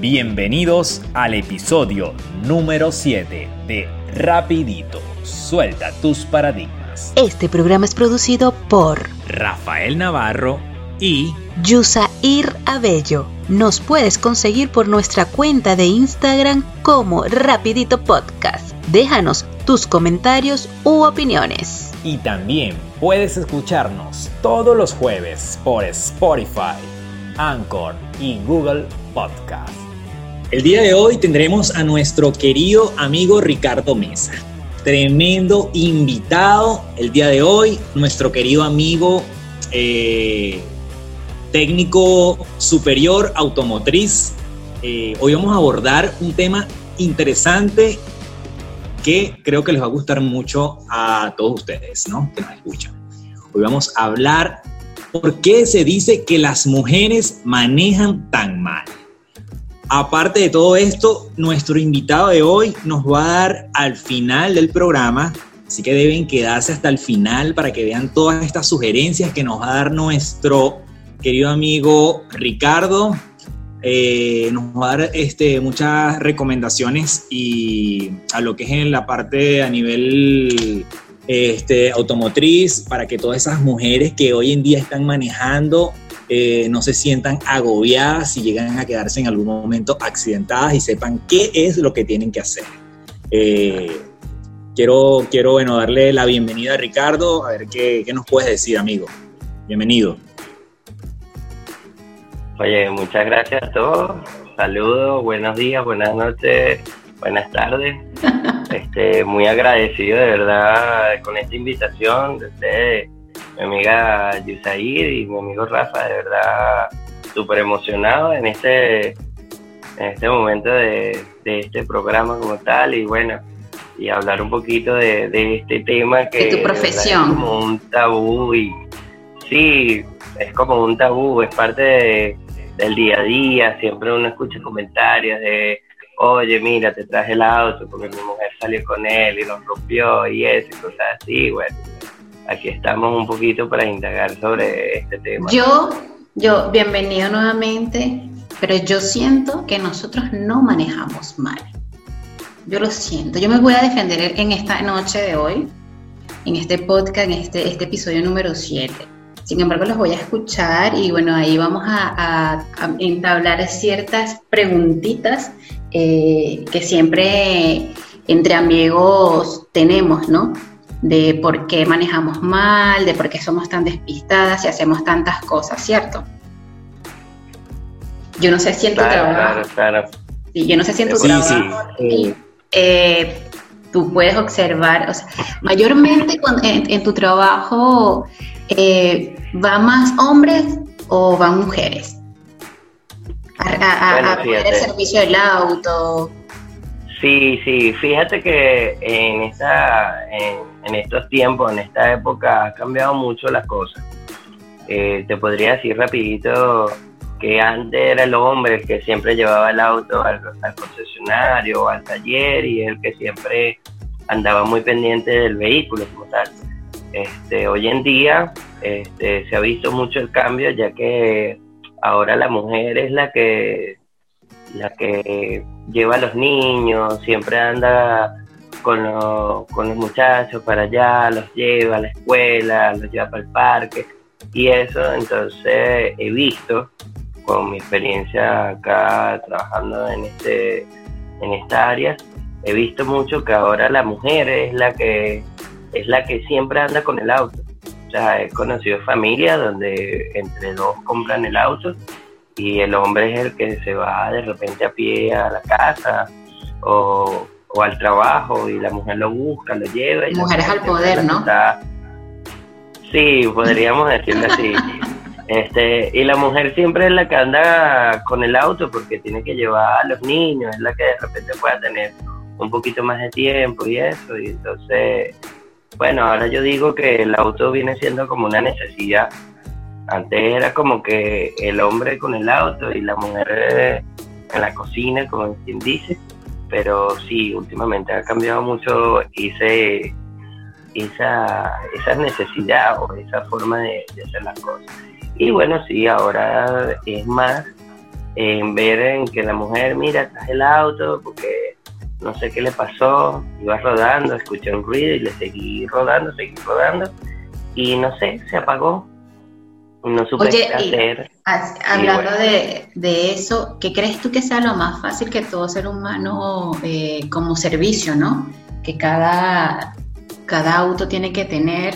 Bienvenidos al episodio número 7 de Rapidito, suelta tus paradigmas. Este programa es producido por Rafael Navarro y Yusair Abello. Nos puedes conseguir por nuestra cuenta de Instagram como Rapidito Podcast. Déjanos tus comentarios u opiniones. Y también puedes escucharnos todos los jueves por Spotify, Anchor y Google Podcast. El día de hoy tendremos a nuestro querido amigo Ricardo Mesa. Tremendo invitado el día de hoy, nuestro querido amigo eh, técnico superior automotriz. Eh, hoy vamos a abordar un tema interesante que creo que les va a gustar mucho a todos ustedes, ¿no? Que nos escuchan. Hoy vamos a hablar por qué se dice que las mujeres manejan tan mal. Aparte de todo esto, nuestro invitado de hoy nos va a dar al final del programa, así que deben quedarse hasta el final para que vean todas estas sugerencias que nos va a dar nuestro querido amigo Ricardo. Eh, nos va a dar este, muchas recomendaciones y a lo que es en la parte a nivel este, automotriz para que todas esas mujeres que hoy en día están manejando eh, no se sientan agobiadas y llegan a quedarse en algún momento accidentadas y sepan qué es lo que tienen que hacer. Eh, quiero, quiero bueno, darle la bienvenida a Ricardo, a ver qué, qué nos puedes decir, amigo. Bienvenido. Oye, muchas gracias a todos. Saludos, buenos días, buenas noches, buenas tardes. Este, muy agradecido de verdad con esta invitación de ustedes, mi amiga Yusaid y mi amigo Rafa, de verdad súper emocionado en este, en este momento de, este programa como tal. Y bueno, y hablar un poquito de, este tema que tu profesión. es como un tabú y sí, es como un tabú, es parte de del día a día, siempre uno escucha comentarios de, oye, mira, te traje el auto porque mi mujer salió con él y nos rompió y eso y cosas así, bueno, aquí estamos un poquito para indagar sobre este tema. Yo, yo, bienvenido nuevamente, pero yo siento que nosotros no manejamos mal. Yo lo siento, yo me voy a defender en esta noche de hoy, en este podcast, en este, este episodio número 7 sin embargo, los voy a escuchar y bueno, ahí vamos a, entablar ciertas preguntitas eh, que siempre entre amigos tenemos, ¿no? De por qué manejamos mal, de por qué somos tan despistadas y hacemos tantas cosas, ¿cierto? Yo no sé si en tu trabajo. Claro, yo no sé si en tu trabajo. Sí. Eh, tú puedes observar, o sea, mayormente en, tu trabajo eh, ¿va más hombres o van mujeres? A, poner el servicio del auto. Sí, sí, fíjate que en, esta, en, estos tiempos, en esta época, ha cambiado mucho las cosas. Eh, te podría decir rapidito que antes era el hombre el que siempre llevaba el auto al, concesionario, al taller y el que siempre andaba muy pendiente del vehículo como tal. Este, hoy en día este, se ha visto mucho el cambio ya que ahora la mujer es la que la que lleva a los niños, siempre anda con, con los muchachos para allá, los lleva a la escuela, los lleva para el parque y eso entonces he visto con mi experiencia acá trabajando en este en esta área he visto mucho que ahora la mujer es la que es la que siempre anda con el auto. O sea, he conocido familias donde entre dos compran el auto y el hombre es el que se va de repente a pie a la casa o, al trabajo y la mujer lo busca, lo lleva. Y Mujeres al poder, ¿no? Sí, podríamos decirlo así. Este, y la mujer siempre es la que anda con el auto porque tiene que llevar a los niños, es la que de repente pueda tener un poquito más de tiempo y eso, y entonces bueno, ahora yo digo que el auto viene siendo como una necesidad. Antes era como que el hombre con el auto y la mujer en la cocina, como quien dice. Pero sí, últimamente ha cambiado mucho ese, esa, esa necesidad o esa forma de, hacer las cosas. Y bueno, sí, ahora es más en ver en que la mujer, mira, estás el auto porque no sé qué le pasó, iba rodando, escuché un ruido y le seguí rodando, seguí rodando y no sé, se apagó. No supe qué hacer. hablando de, de, eso, ¿qué crees tú que sea lo más fácil que todo ser humano eh, como servicio, no? Que cada, cada auto tiene que tener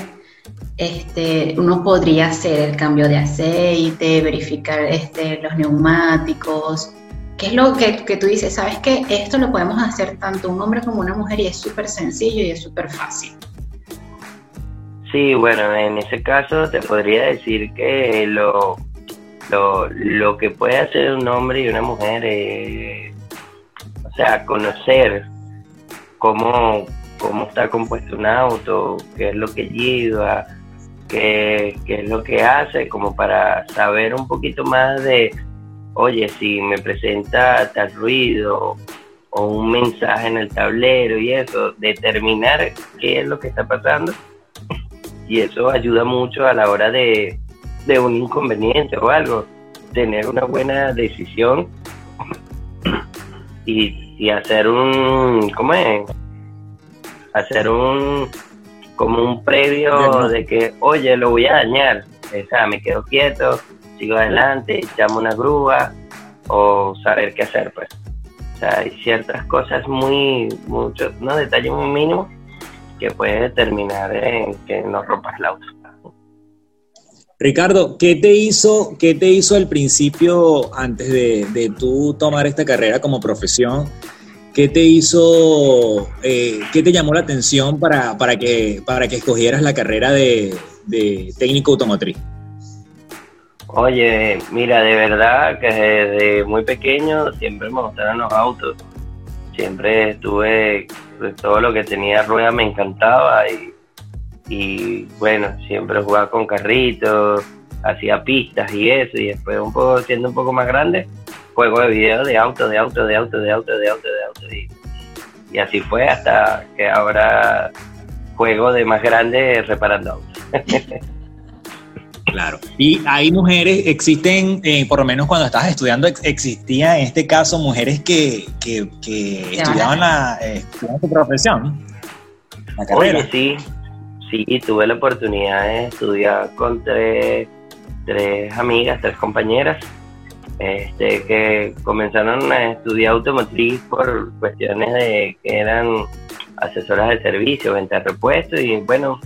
este, uno podría hacer el cambio de aceite, verificar este, los neumáticos. ¿Qué es lo que, que tú dices? ¿Sabes que Esto lo podemos hacer tanto un hombre como una mujer y es súper sencillo y es súper fácil. Sí, bueno, en ese caso te podría decir que lo, lo, lo que puede hacer un hombre y una mujer es, o sea, conocer cómo, cómo está compuesto un auto, qué es lo que lleva, qué, es lo que hace, como para saber un poquito más de, oye, si me presenta tal ruido o un mensaje en el tablero y eso, determinar qué es lo que está pasando. Y eso ayuda mucho a la hora de, de un inconveniente o algo, tener una buena decisión y, y hacer un, ¿cómo es? Hacer un, como un previo de que, oye, lo voy a dañar. O sea, me quedo quieto, sigo adelante, llamo una grúa o saber qué hacer, pues. O sea, hay ciertas cosas muy, muchos, ¿no? Detalles muy mínimos que puede determinar en que no rompas la auto. Ricardo, ¿qué te hizo, qué te hizo al principio, antes de, de tú tomar esta carrera como profesión, ¿Qué te hizo, eh, qué te llamó la atención para, para, que, para que escogieras la carrera de, técnico automotriz? Oye, mira, de verdad que desde muy pequeño siempre me gustaron los autos. Siempre estuve, todo lo que tenía rueda me encantaba y, y bueno, siempre jugaba con carritos, hacía pistas y eso, y después un poco siendo un poco más grande, juego de video de auto, de auto, de auto, de auto, de auto, de auto. Y, así fue hasta que ahora juego de más grande reparando autos. Claro. Y hay mujeres, existen, eh, por lo menos cuando estabas estudiando, existía en este caso mujeres que, estudiaban, la, eh, su profesión, la carrera. sí, sí, tuve la oportunidad de estudiar con tres, tres amigas, tres compañeras este, que comenzaron a estudiar automotriz por cuestiones de que eran asesoras de servicio, venta de repuestos y bueno,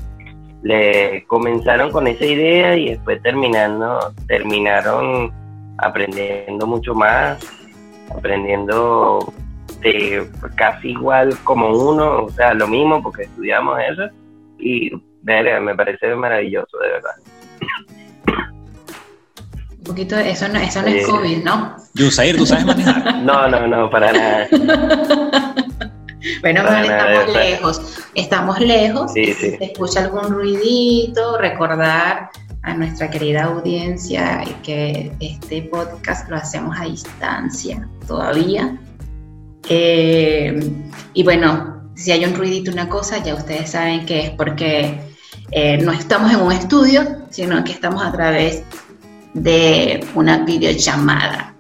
le comenzaron con esa idea y después terminando, terminaron aprendiendo mucho más, aprendiendo de casi igual como uno, o sea, lo mismo porque estudiamos eso y me parece maravilloso, de verdad. Un poquito, eso no, eso no es COVID, ¿no? Yusair, ¿tú sabes manejar? No, no, no, para nada. bueno, estamos lejos, estamos lejos. Sí, sí. Si se escucha algún ruidito, recordar a nuestra querida audiencia que este podcast lo hacemos a distancia todavía. Eh, y bueno, si hay un ruidito, una cosa, ya ustedes saben que es porque eh, no estamos en un estudio, sino que estamos a través de una videollamada.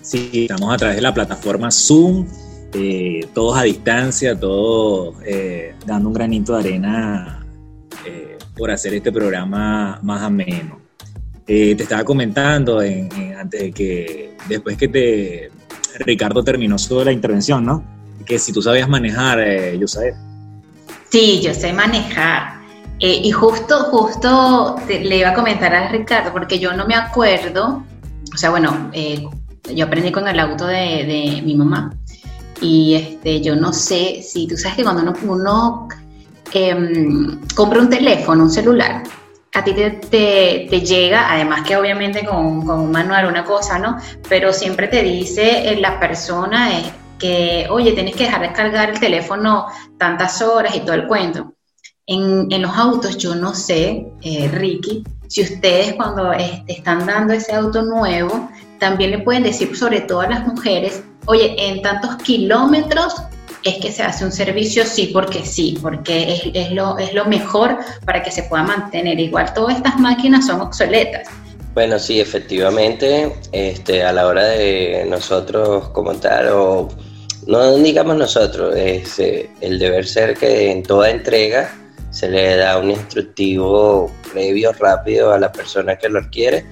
Sí, estamos a través de la plataforma Zoom, eh, todos a distancia, todos eh, dando un granito de arena eh, por hacer este programa más ameno. te estaba comentando antes de que, después que te, Ricardo terminó sobre la intervención, ¿no? Que si tú sabías manejar, yo sé. Sí, yo sé manejar. Eh, y justo, justo le iba a comentar a Ricardo, porque yo no me acuerdo, o sea, bueno, eh, yo aprendí con el auto de, mi mamá y este, yo no sé si tú sabes que cuando uno, em, compra un teléfono, un celular, a ti te, llega, además que obviamente con, con, un manual una cosa, ¿no? Pero siempre te dice eh, la persona que, oye, tienes que dejar de cargar el teléfono tantas horas y todo el cuento. En, los autos, yo no sé, eh, Ricky, si ustedes cuando este, están dando ese auto nuevo, también le pueden decir, sobre todo a las mujeres, oye, en tantos kilómetros es que se hace un servicio, sí, porque sí, porque es, lo, es lo mejor para que se pueda mantener. Igual todas estas máquinas son obsoletas, Bueno, sí, efectivamente, este, a la hora de nosotros comentar, o no digamos nosotros, es eh, el deber ser que en toda entrega se le da un instructivo previo, rápido a la persona que lo adquiere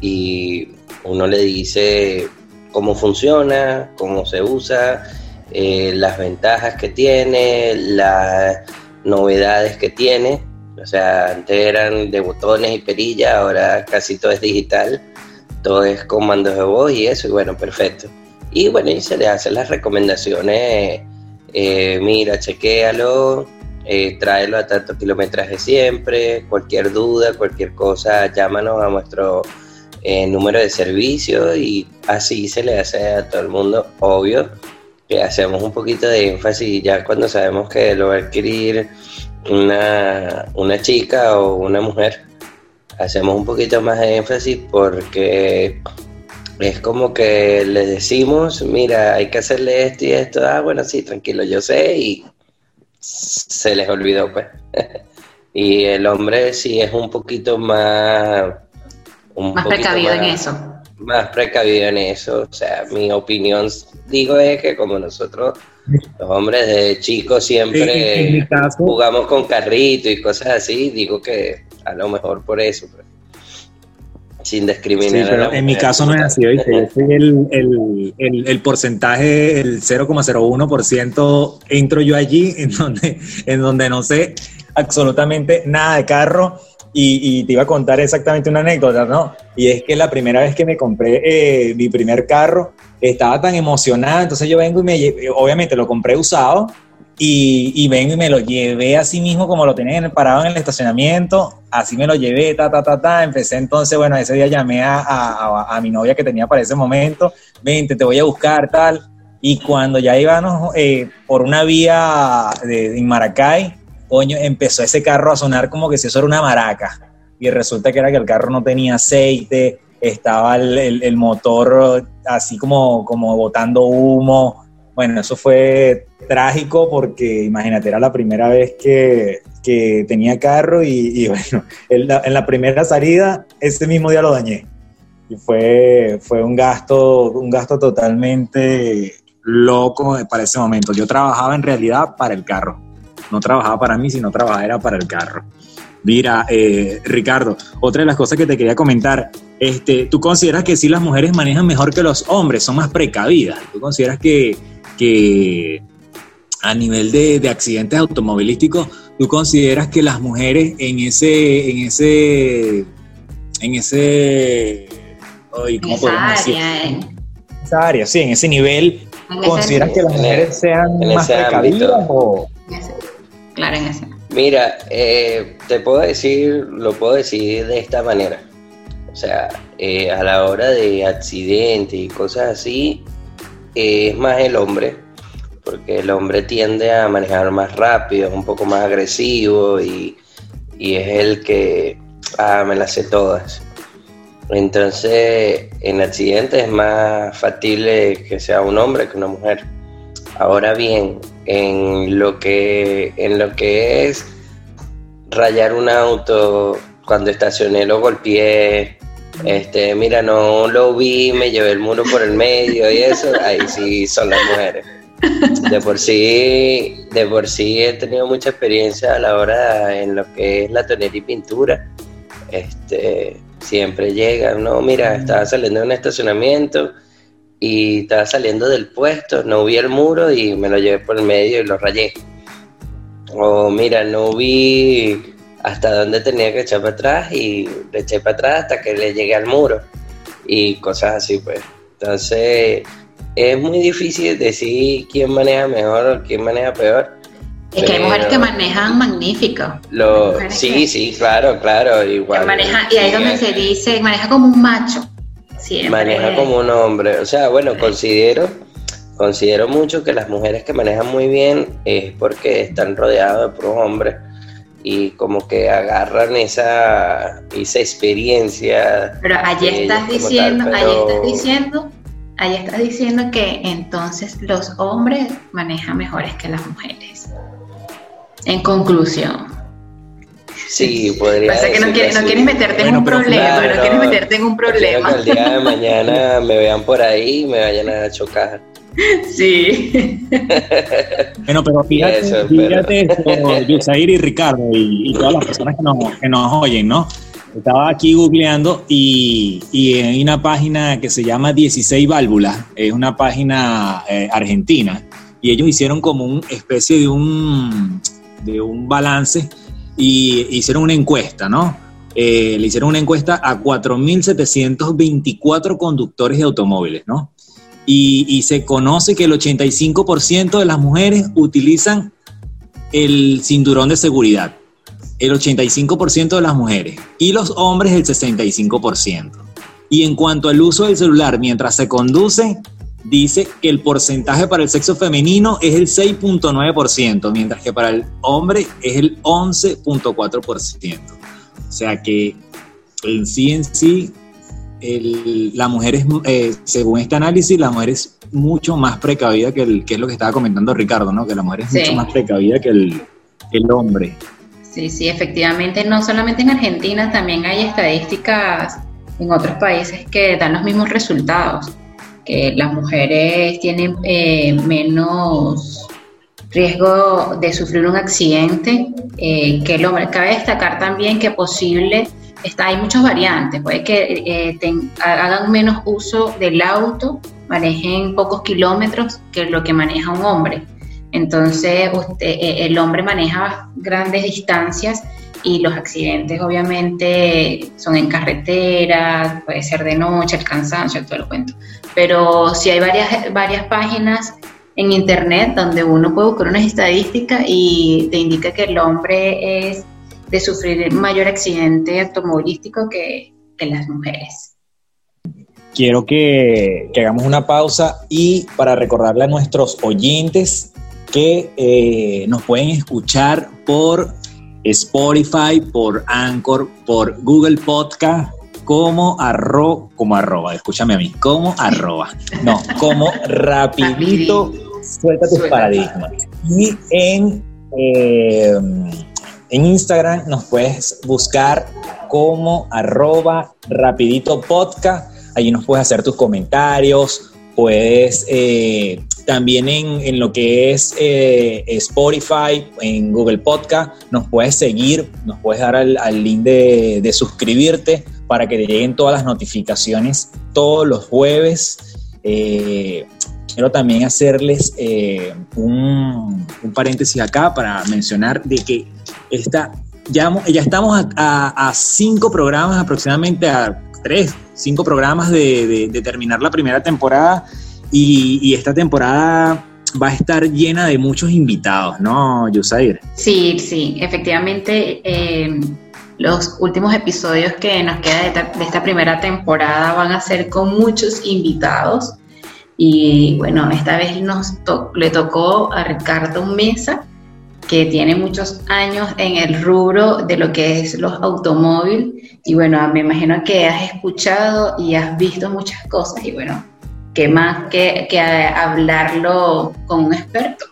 y uno le dice cómo funciona, cómo se usa, eh, las ventajas que tiene, las novedades que tiene. O sea, antes eran de botones y perillas, ahora casi todo es digital, todo es comandos de voz y eso, y bueno, perfecto. Y bueno, y se le hacen las recomendaciones, eh, mira, chequéalo, eh, tráelo a tantos kilometraje siempre, cualquier duda, cualquier cosa, llámanos a nuestro eh, número de servicio y así se le hace a todo el mundo, obvio, que hacemos un poquito de énfasis ya cuando sabemos que lo va a adquirir una, una chica o una mujer, hacemos un poquito más de énfasis porque es como que le decimos, mira, hay que hacerle esto y esto, ah, bueno, sí, tranquilo, yo sé, y se les olvidó, pues. y el hombre sí es un poquito más más precavido en eso. Más precavido en eso. O sea, mi opinión, digo, es que como nosotros, los hombres de chicos, siempre jugamos con carrito y cosas así, digo que a lo mejor por eso. Pues, sin discriminar. pero en mi caso no es así, ¿oíste? el, el, el, el, porcentaje, el 0,01% entro yo allí en donde, en donde no sé absolutamente nada de carro y, te iba a contar exactamente una anécdota, ¿no? Y es que la primera vez que me compré eh, mi primer carro, estaba tan emocionada, entonces yo vengo y me, obviamente lo compré usado y, vengo y me lo llevé así mismo como lo tenía parado en el estacionamiento, así me lo llevé, ta, ta, ta, ta, empecé entonces, bueno, ese día llamé a, a, mi novia que tenía para ese momento, vente, te voy a buscar, tal, y cuando ya íbamos eh, por una vía de, de Maracay, coño, empezó ese carro a sonar como que si eso era una maraca. Y resulta que era que el carro no tenía aceite, estaba el, motor así como, como botando humo. Bueno, eso fue trágico porque imagínate, era la primera vez que, tenía carro y, bueno, en la, primera salida, ese mismo día lo dañé. Y fue, fue un gasto, un gasto totalmente loco para ese momento. Yo trabajaba en realidad para el carro no trabajaba para mí, sino trabajaba era para el carro. Mira, eh, Ricardo, otra de las cosas que te quería comentar, este, ¿tú consideras que sí las mujeres manejan mejor que los hombres, son más precavidas? ¿Tú consideras que, que a nivel de, accidentes automovilísticos, tú consideras que las mujeres en ese, en ese, en ese, ¿cómo podemos área, eh. esa área, sí, en ese nivel, ¿consideras que las mujeres sean más precavidas o Mira, eh, te puedo decir, lo puedo decir de esta manera. O sea, eh, a la hora de accidentes y cosas así, es más el hombre, porque el hombre tiende a manejar más rápido, es un poco más agresivo y, es el que, ah, me las sé todas. Entonces, en accidentes es más factible que sea un hombre que una mujer. Ahora bien, en lo que, en lo que es rayar un auto, cuando estacioné lo golpeé, este, mira, no lo vi, me llevé el muro por el medio y eso, ahí sí son las mujeres. De por sí, de por sí he tenido mucha experiencia a la hora en lo que es la tonería y pintura. Este, siempre llegan, no, mira, estaba saliendo de un estacionamiento, y estaba saliendo del puesto, no vi el muro y me lo llevé por el medio y lo rayé. O mira, no vi hasta dónde tenía que echar para atrás y le eché para atrás hasta que le llegué al muro y cosas así pues. Entonces es muy difícil decir quién maneja mejor o quién maneja peor. Es que hay mujeres que manejan magnífico. Lo, sí, sí, claro, claro, igual. Maneja, y ahí es donde se dice, maneja como un macho. Maneja como un hombre. O sea, bueno, considero, considero mucho que las mujeres que manejan muy bien es porque están rodeadas de puros hombres y como que agarran esa, esa experiencia. Pero allí estás diciendo, allí estás diciendo, allí estás diciendo que entonces los hombres manejan mejores que las mujeres. En conclusión. Sí, podría Pasa que no, quieres, no quieres meterte en un problema, no, quieres meterte en un problema. Que el día de mañana me vean por ahí y me vayan a chocar. Sí. bueno, pero fíjate, eso, fíjate Yusair y Ricardo y, todas las personas que nos, que nos oyen, ¿no? Estaba aquí googleando y, y, hay una página que se llama 16 válvulas, es una página eh, argentina, y ellos hicieron como una especie de un, de un balance y hicieron una encuesta, ¿no? Eh, le hicieron una encuesta a 4.724 conductores de automóviles, ¿no? Y, y se conoce que el 85% de las mujeres utilizan el cinturón de seguridad el 85% de las mujeres y los hombres el 65%. Y en cuanto al uso del celular mientras se conduce, dice que el porcentaje para el sexo femenino es el 6.9%, mientras que para el hombre es el 11.4%. O sea que en sí en sí, la mujer es, eh, según este análisis, la mujer es mucho más precavida que, el, que es lo que estaba comentando Ricardo, ¿no? Que la mujer es mucho más precavida que el, que el hombre. Sí, sí, efectivamente, no solamente en Argentina, también hay estadísticas en otros países que dan los mismos resultados, las mujeres tienen eh, menos riesgo de sufrir un accidente eh, que el hombre. Cabe destacar también que posible, está, hay muchas variantes, puede que eh, hagan menos uso del auto, manejen pocos kilómetros que lo que maneja un hombre entonces, eh, el hombre maneja grandes distancias y los accidentes obviamente son en carretera, puede ser de noche, el cansancio, todo el cuento. Pero sí hay varias, varias páginas en internet donde uno puede buscar unas estadísticas y te indica que el hombre es de sufrir mayor accidente automovilístico que, que las mujeres. Quiero que, hagamos una pausa y para recordarle a nuestros oyentes que eh, nos pueden escuchar por Spotify, por Anchor, por Google Podcast, como arro, como arroba, escúchame a mí, como arroba, no, como rapidito, suelta tus paradigmas. Y en, eh, en Instagram nos puedes buscar como arroba rapidito podcast, allí nos puedes hacer tus comentarios, puedes eh, también en, lo que es eh, Spotify, en Google Podcast, nos puedes seguir, nos puedes dar al, link de, suscribirte para que te lleguen todas las notificaciones todos los jueves. Eh, quiero también hacerles eh, un, paréntesis acá para mencionar de que esta, ya, ya estamos a, cinco programas, aproximadamente a tres, cinco programas de terminar la primera temporada y, esta temporada va a estar llena de muchos invitados, ¿no, Yusair? Sí, sí, efectivamente. Eh, los últimos episodios que nos queda de, esta primera temporada van a ser con muchos invitados. Y bueno, esta vez nos le tocó a Ricardo Mesa, que tiene muchos años en el rubro de lo que es los automóviles. Y bueno, me imagino que has escuchado y has visto muchas cosas. Y bueno, que más que, que hablarlo con un experto,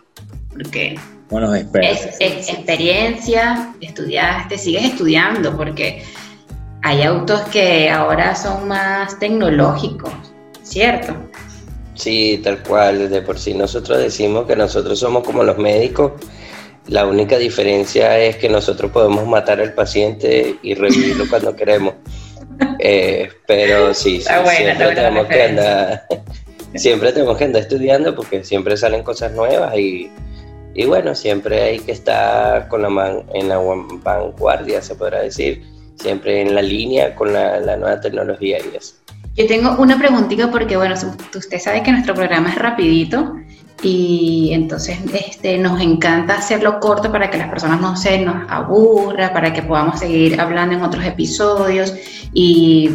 porque bueno, es, experiencia, estudiaste, sigues estudiando, porque hay autos que ahora son más tecnológicos, ¿cierto? Sí, tal cual, de por sí nosotros decimos que nosotros somos como los médicos, la única diferencia es que nosotros podemos matar al paciente y revivirlo cuando queremos. Eh, pero sí, siempre tenemos que andar, siempre tenemos que andar estudiando porque siempre salen cosas nuevas y, y bueno, siempre hay que estar con la man, en la vanguardia, se podrá decir, siempre en la línea con la, la nueva tecnología y eso. Yo tengo una preguntita porque, bueno, usted sabe que nuestro programa es rapidito y entonces este, nos encanta hacerlo corto para que las personas no se nos aburra, para que podamos seguir hablando en otros episodios. Y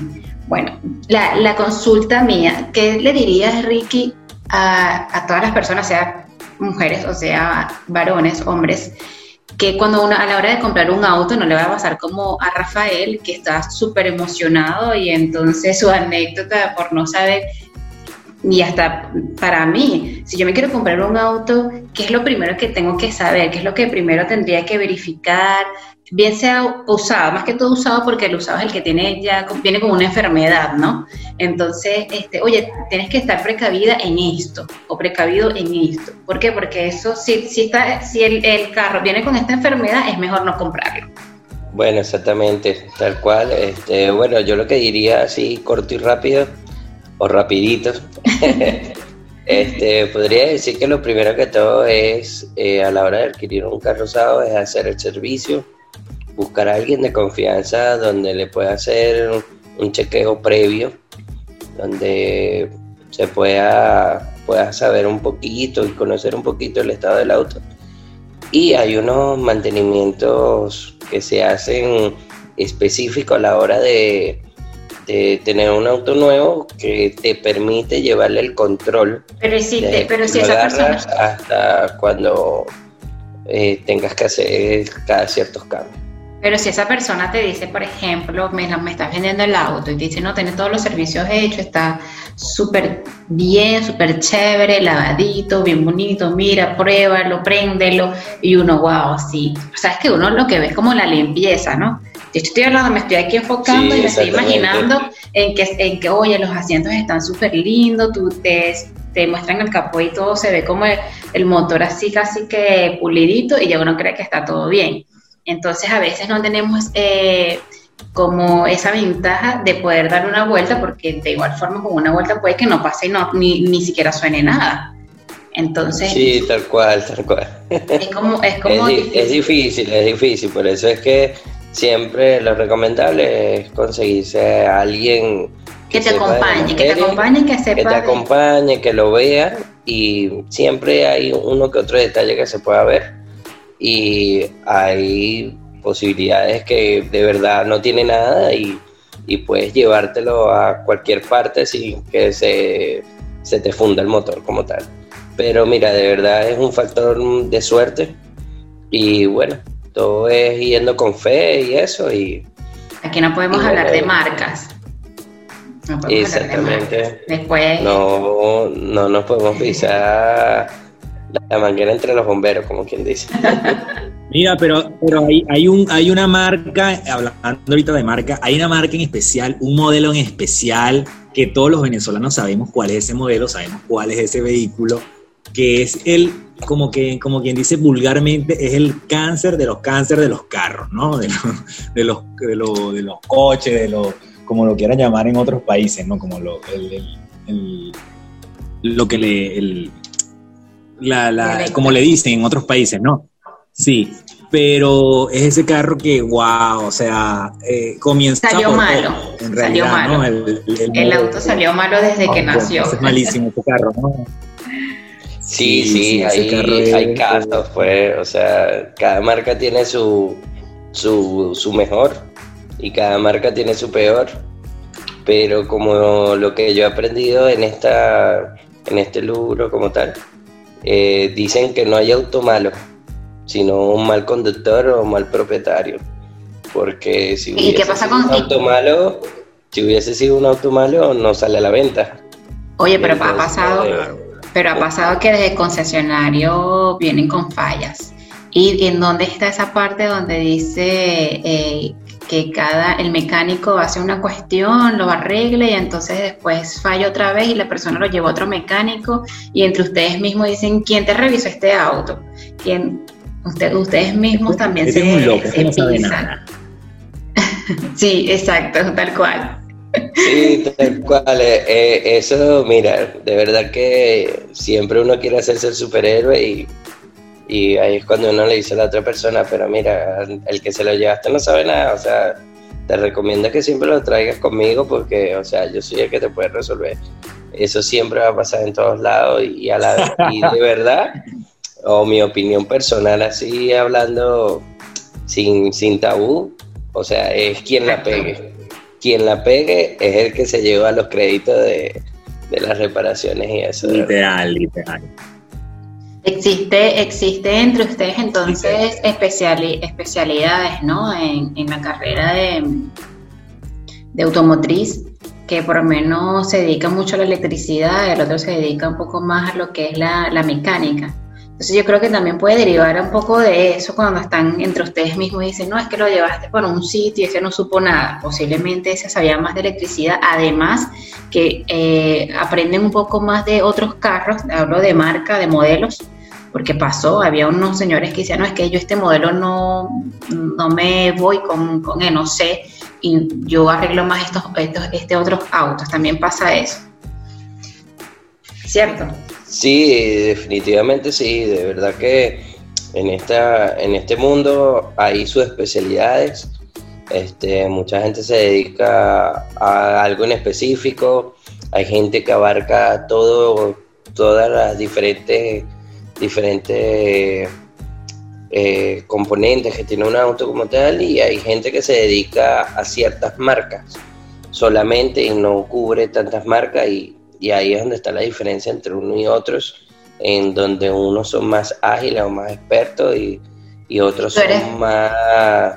bueno, la, consulta mía, ¿qué le dirías, Ricky, a, todas las personas, sea mujeres o sea varones, hombres, que cuando uno a la hora de comprar un auto no le va a pasar como a Rafael, que está súper emocionado y entonces su anécdota por no saber y hasta para mí, si yo me quiero comprar un auto, ¿qué es lo primero que tengo que saber? ¿Qué es lo que primero tendría que verificar? Bien sea usado, más que todo usado porque el usado es el que tiene ya, viene con una enfermedad, ¿no? Entonces, este, oye, tienes que estar precavida en esto o precavido en esto. ¿Por qué? Porque eso, si, si, está, si el, carro viene con esta enfermedad, es mejor no comprarlo. Bueno, exactamente, tal cual. Este, bueno, yo lo que diría así corto y rápido o rapidito. este, podría decir que lo primero que todo es, eh, a la hora de adquirir un carro usado, es hacer el servicio, buscar a alguien de confianza donde le pueda hacer un chequeo previo, donde se pueda, pueda saber un poquito y conocer un poquito el estado del auto. Y hay unos mantenimientos que se hacen específicos a la hora de, de tener un auto nuevo que te permite llevarle el control. Pero si, pero si esa persona... Hasta cuando eh, tengas que hacer cada ciertos cambios. Pero si esa persona te dice, por ejemplo, me, me estás vendiendo el auto y te dice, no, tiene todos los servicios hechos, está súper bien, súper chévere, lavadito, bien bonito, mira, pruébalo, préndelo, y uno, wow, sí. O sea, es que uno lo que ve es como la limpieza, ¿no? Yo estoy hablando, me estoy aquí enfocando y me estoy imaginando en que, en que, oye, los asientos están súper lindos, tú te, te muestran el capó y todo se ve como el, motor así casi que pulidito y yo uno cree que está todo bien. Entonces a veces no tenemos eh, como esa ventaja de poder dar una vuelta porque de igual forma con una vuelta puede que no pase y no, ni, ni siquiera suene nada. Entonces... Sí, tal cual, tal cual. Es como... Es, como es difícil, es difícil, por eso es que siempre lo recomendable es conseguirse a alguien que, te acompañe, que te acompañe, que sepa. Que te acompañe, que lo vea y siempre hay uno que otro detalle que se pueda ver y hay posibilidades que de verdad no tiene nada y, puedes llevártelo a cualquier parte sin que se, se te funda el motor como tal. Pero mira, de verdad es un factor de suerte y bueno, todo es yendo con fe y eso. y Aquí no podemos hablar de marcas. No exactamente. Después. No, no nos podemos pisar la manguera entre los bomberos, como quien dice. Mira, pero, pero hay, hay, un, hay una marca, hablando ahorita de marca, hay una marca en especial, un modelo en especial, que todos los venezolanos sabemos cuál es ese modelo, sabemos cuál es ese vehículo, que es el como que como quien dice vulgarmente es el cáncer de los cánceres de los carros, ¿no? De los, de los, de los, de los coches, de los como lo quieran llamar en otros países, ¿no? Como lo, el, lo que le la, la, como le dicen en otros países, ¿no? Sí, pero es ese carro que, wow, o sea, eh, comienza. Salió malo. en realidad, salió malo. El, auto salió malo desde que nació. Es malísimo ese carro, ¿no? Sí, sí, hay, casos, pues, o sea, cada marca tiene su, su, mejor y cada marca tiene su peor, pero como lo que yo he aprendido en, esta, en este libro como tal, eh, dicen que no hay auto malo, sino un mal conductor o un mal propietario, porque si hubiese sido un auto malo, si hubiese sido un auto malo, no sale a la venta. Oye, pero ha pasado... Eh, pero ha pasado que desde el concesionario vienen con fallas. ¿Y en dónde está esa parte donde dice eh, que cada el mecánico hace una cuestión, lo arregle y entonces después falla otra vez y la persona lo lleva a otro mecánico y entre ustedes mismos dicen quién te revisó este auto, quién usted, ustedes mismos también se, sí, exacto, tal cual. Sí, tal cual. Eh, eh, eso, mira, de verdad que siempre uno quiere hacerse el superhéroe y, y ahí es cuando uno le dice a la otra persona, pero mira, el que se lo llevaste no sabe nada, o sea, te recomiendo que siempre lo traigas conmigo porque, o sea, yo soy el que te puede resolver. Eso siempre va a pasar en todos lados y, a la y de verdad, o mi opinión personal así hablando sin, sin tabú, o sea, es quien la pegue quien la pegue es el que se lleva los créditos de, las reparaciones y eso. Literal, literal. Existe, existe entre ustedes entonces especialidades, ¿no? En, la carrera de, de automotriz. que por lo menos se dedica mucho a la electricidad, el otro se dedica un poco más a lo que es la, la mecánica. Entonces yo creo que también puede derivar un poco de eso cuando están entre ustedes mismos y dicen, no, es que lo llevaste por un sitio y ese no supo nada. Posiblemente ese sabía más de electricidad, además que eh, aprenden un poco más de otros carros, hablo de marca, de modelos, porque pasó, había unos señores que decían, no, es que yo este modelo no, no me voy con, con él, no sé, y yo arreglo más estos, estos este otros autos, también pasa eso. ¿Cierto? Sí, definitivamente sí, de verdad que en, esta, en este mundo hay sus especialidades, este, mucha gente se dedica a algo en específico, hay gente que abarca todo, todas las diferentes, diferentes eh, componentes que tiene un auto como tal y hay gente que se dedica a ciertas marcas solamente y no cubre tantas marcas y y ahí es donde está la diferencia entre uno y otros, en donde unos son más ágiles o más expertos y, otros son más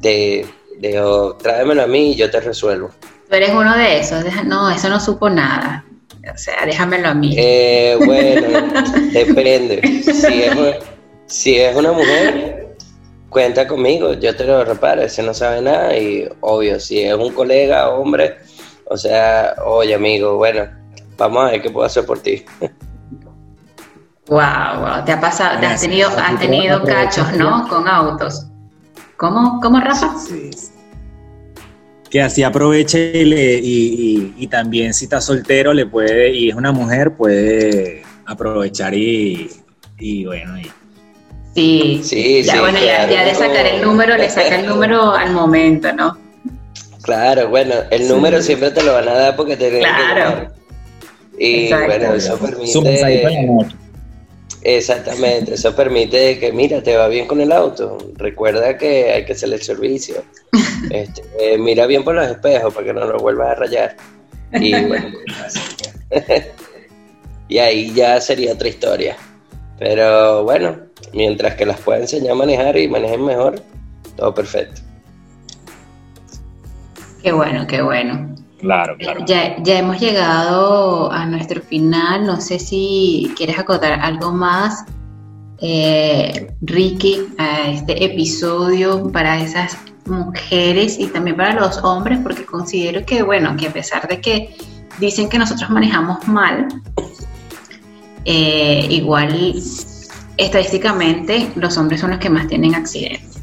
de, de oh, tráemelo a mí y yo te resuelvo. Tú eres uno de esos, no, eso no supo nada. O sea, déjamelo a mí. Eh, bueno, depende. Si es, si es una mujer, cuenta conmigo, yo te lo reparo, ese no sabe nada y obvio, si es un colega, hombre, o sea, oye amigo, bueno, vamos a ver qué puedo hacer por ti. Wow, wow, te ha pasado, te has tenido, has tenido cachos, ¿no? Con autos. ¿Cómo, cómo Rafa? Sí. Que así aproveche y, y, también si está soltero le puede, y es una mujer, puede aprovechar y, y bueno, y, Sí, sí, ya, Bueno, ya, ya, de sacar el número, le saca el número al momento, ¿no? Claro, bueno, el número siempre te lo van a dar porque te Claro. Y bueno, eso permite... Exactamente, eso permite que, mira, te va bien con el auto. Recuerda que hay que hacer el servicio. Este, eh, mira bien por los espejos para que no lo vuelvas a rayar. Y, y ahí ya sería otra historia. Pero bueno, mientras que las pueda enseñar a manejar y manejen mejor, todo perfecto. Qué bueno, qué bueno. Claro, claro. Ya, ya hemos llegado a nuestro final. No sé si quieres acotar algo más, eh, Ricky, a este episodio para esas mujeres y también para los hombres, porque considero que, bueno, que a pesar de que dicen que nosotros manejamos mal, eh, igual estadísticamente los hombres son los que más tienen accidentes.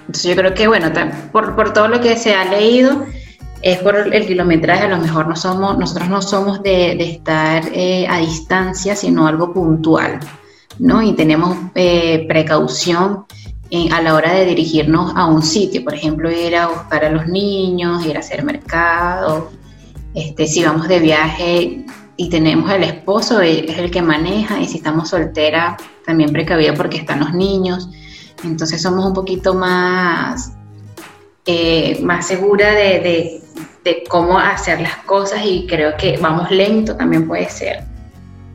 Entonces yo creo que, bueno, por, por todo lo que se ha leído, es por el kilometraje, a lo mejor nosotros no somos de, estar eh, a distancia, sino algo puntual, ¿no? Y tenemos eh, precaución a la hora de dirigirnos a un sitio, por ejemplo, ir a buscar a los niños, ir a hacer mercado, este, si vamos de viaje y tenemos el esposo, es el que maneja, y si estamos soltera, también precavida porque están los niños, entonces somos un poquito más, eh, más segura de cómo hacer las cosas y creo que vamos lento también puede ser.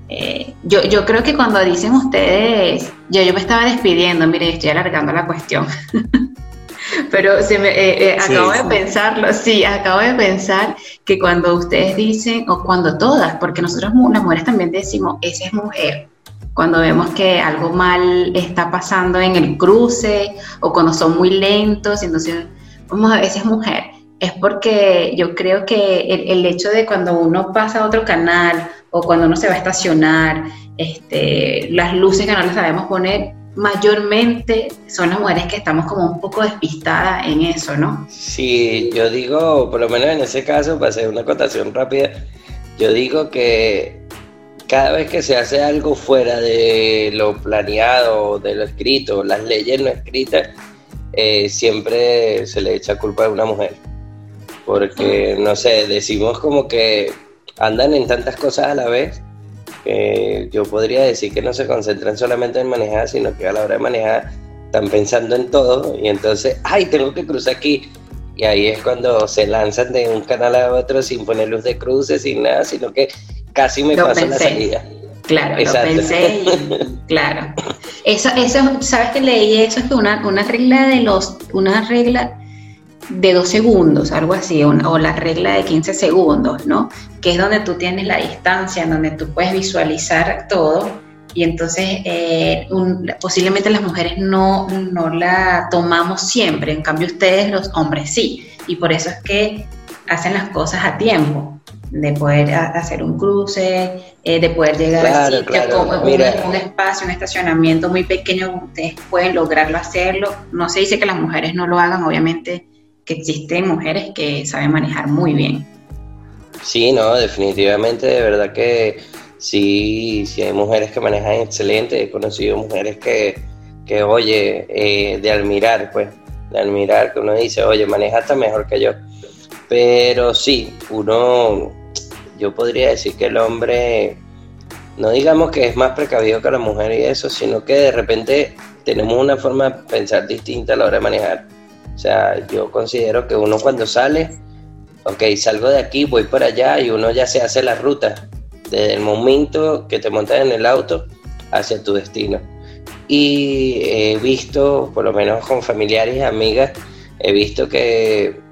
Eh, yo, yo creo que cuando dicen ustedes, yo, yo me estaba despidiendo, mire, estoy alargando la cuestión, pero se me, eh, eh, acabo de pensarlo, sí, acabo de pensar que cuando ustedes dicen, o cuando todas, porque nosotros las mujeres también decimos, esa es mujer, cuando vemos que algo mal está pasando en el cruce o cuando son muy lentos, entonces vamos a ver, esa es mujer es porque yo creo que el, hecho de cuando uno pasa a otro canal o cuando uno se va a estacionar, este, las luces que no las sabemos poner, mayormente son las mujeres que estamos como un poco despistadas en eso, ¿no? Sí, yo digo, por lo menos en ese caso, para hacer una acotación rápida, yo digo que cada vez que se hace algo fuera de lo planeado, de lo escrito, las leyes no escritas, eh, siempre se le echa culpa a una mujer porque, no sé, decimos como que andan en tantas cosas a la vez que yo podría decir que no se concentran solamente en manejar, sino que a la hora de manejar están pensando en todo y entonces, ay, tengo que cruzar aquí. Y ahí es cuando se lanzan de un canal a otro sin poner luz de cruces, sin nada, sino que casi me paso la salida. Claro, lo pensé claro. Eso, eso, ¿sabes que leí eso? Es que una, una regla de los, una regla de dos segundos, algo así, o, o, la regla de 15 segundos, ¿no? Que es donde tú tienes la distancia, donde tú puedes visualizar todo y entonces eh, posiblemente las mujeres no, no la tomamos siempre, en cambio ustedes los hombres sí, y por eso es que hacen las cosas a tiempo, de poder hacer un cruce, eh, de poder llegar a sitio con un, espacio, un estacionamiento muy pequeño, ustedes pueden lograrlo hacerlo. No se dice que las mujeres no lo hagan, obviamente que existen mujeres que saben manejar muy bien. Sí, no, definitivamente, de verdad que sí, sí hay mujeres que manejan excelente, he conocido mujeres que, que oye, eh, de admirar, pues, de admirar, que uno dice, oye, maneja hasta mejor que yo. Pero sí, uno, yo podría decir que el hombre, no digamos que es más precavido que la mujer y eso, sino que de repente tenemos una forma de pensar distinta a la hora de manejar. O sea, yo considero que uno cuando sale, ok, salgo de aquí, voy por allá y uno ya se hace la ruta desde el momento que te montas en el auto hacia tu destino. Y he visto, por lo menos con familiares y amigas, he visto que,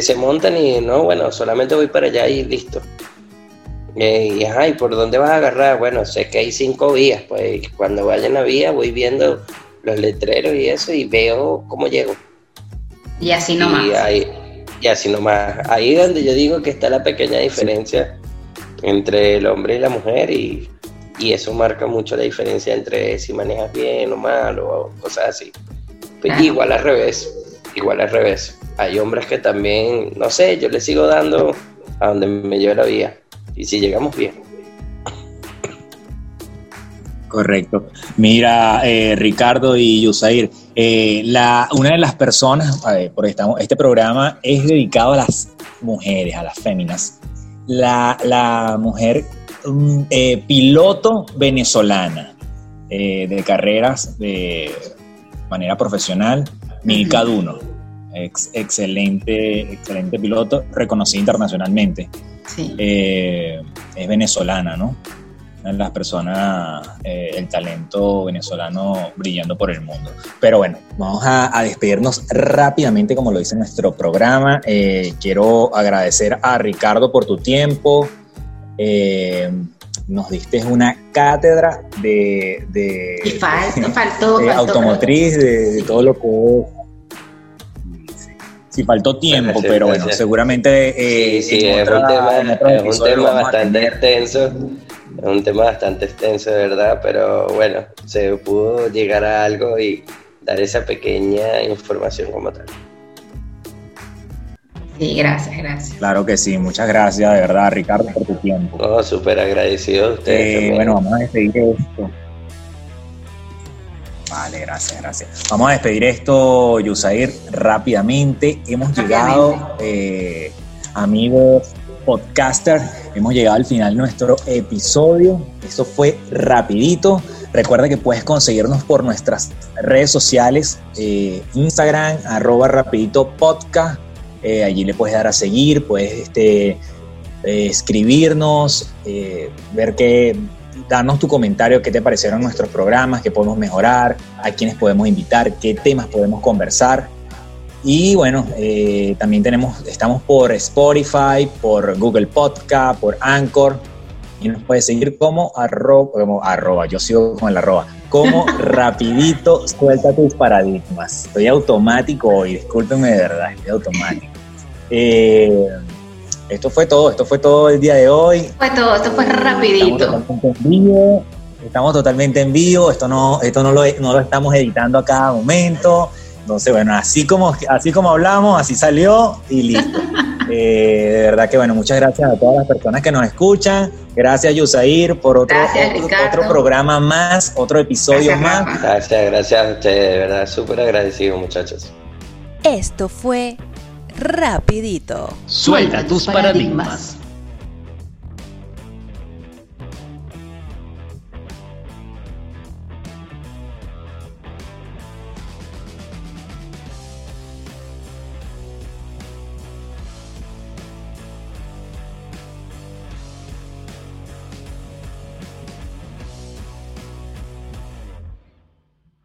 se montan y no, bueno, solamente voy para allá y listo. Eh, y ajá, ¿y por dónde vas a agarrar? Bueno, sé que hay cinco vías, pues cuando vaya en la vía voy viendo los letreros y eso y veo cómo llego. Y así nomás. Y, y así nomás. Ahí es donde yo digo que está la pequeña diferencia entre el hombre y la mujer y, eso marca mucho la diferencia entre si manejas bien o mal o cosas así. Pues igual al revés, igual al revés. Hay hombres que también, no sé, yo les sigo dando a donde me lleve la vía y si llegamos bien. Correcto. Mira, eh, Ricardo y Yusair, eh, la, una de las personas, porque estamos, este programa es dedicado a las mujeres, a las féminas la, mujer eh, piloto venezolana de carreras de manera profesional, Milka Duno. excelente, excelente piloto, reconocida internacionalmente. Eh, es venezolana, ¿no? Las personas, eh, el talento venezolano brillando por el mundo. Pero bueno, vamos a, despedirnos rápidamente como lo dice nuestro programa. Eh, quiero agradecer a Ricardo por tu tiempo. Eh, nos diste una cátedra de, de, faltó, automotriz, de, todo lo que Sí, faltó tiempo, pero bueno, seguramente... sí, sí, es, un tema, es un tema bastante extenso es un tema bastante extenso, de verdad, pero bueno, se pudo llegar a algo y dar esa pequeña información como tal. Sí, gracias, gracias. Claro que sí, muchas gracias de verdad, Ricardo, por tu tiempo. No, súper agradecido a ustedes. Eh, bueno, vamos a despedir esto. Vale, gracias, gracias. Vamos a despedir esto, Yusair, rápidamente. Hemos llegado, eh, amigos podcaster. Hemos llegado al final de nuestro episodio. Esto fue rapidito. Recuerda que puedes conseguirnos por nuestras redes sociales, eh, Instagram, arroba rapidito podcast. Eh, allí le puedes dar a seguir, puedes este, eh, escribirnos, ver qué, darnos tu comentario, qué te parecieron nuestros programas, qué podemos mejorar, a quiénes podemos invitar, qué temas podemos conversar. Y bueno, eh, también tenemos, estamos por Spotify, por Google Podcast, por Anchor. Y nos puede seguir como arroba, como arroba, yo sigo con el arroba, como rapidito suelta tus paradigmas. Estoy automático hoy, discúlpenme de verdad, estoy automático. Eh, esto fue todo, esto fue todo el día de hoy. Fue todo, esto fue rapidito. Estamos totalmente en vivo, estamos totalmente en vivo esto no, esto no lo, no lo estamos editando a cada momento entonces, bueno, así como, así como hablamos, así salió y listo. Eh, de verdad que, bueno, muchas gracias a todas las personas que nos escuchan. Gracias, Yusair, por otro, otro, programa más, otro episodio más. Gracias, gracias a ustedes, de verdad, súper agradecido, muchachos. Esto fue Rapidito. Suelta tus paradigmas.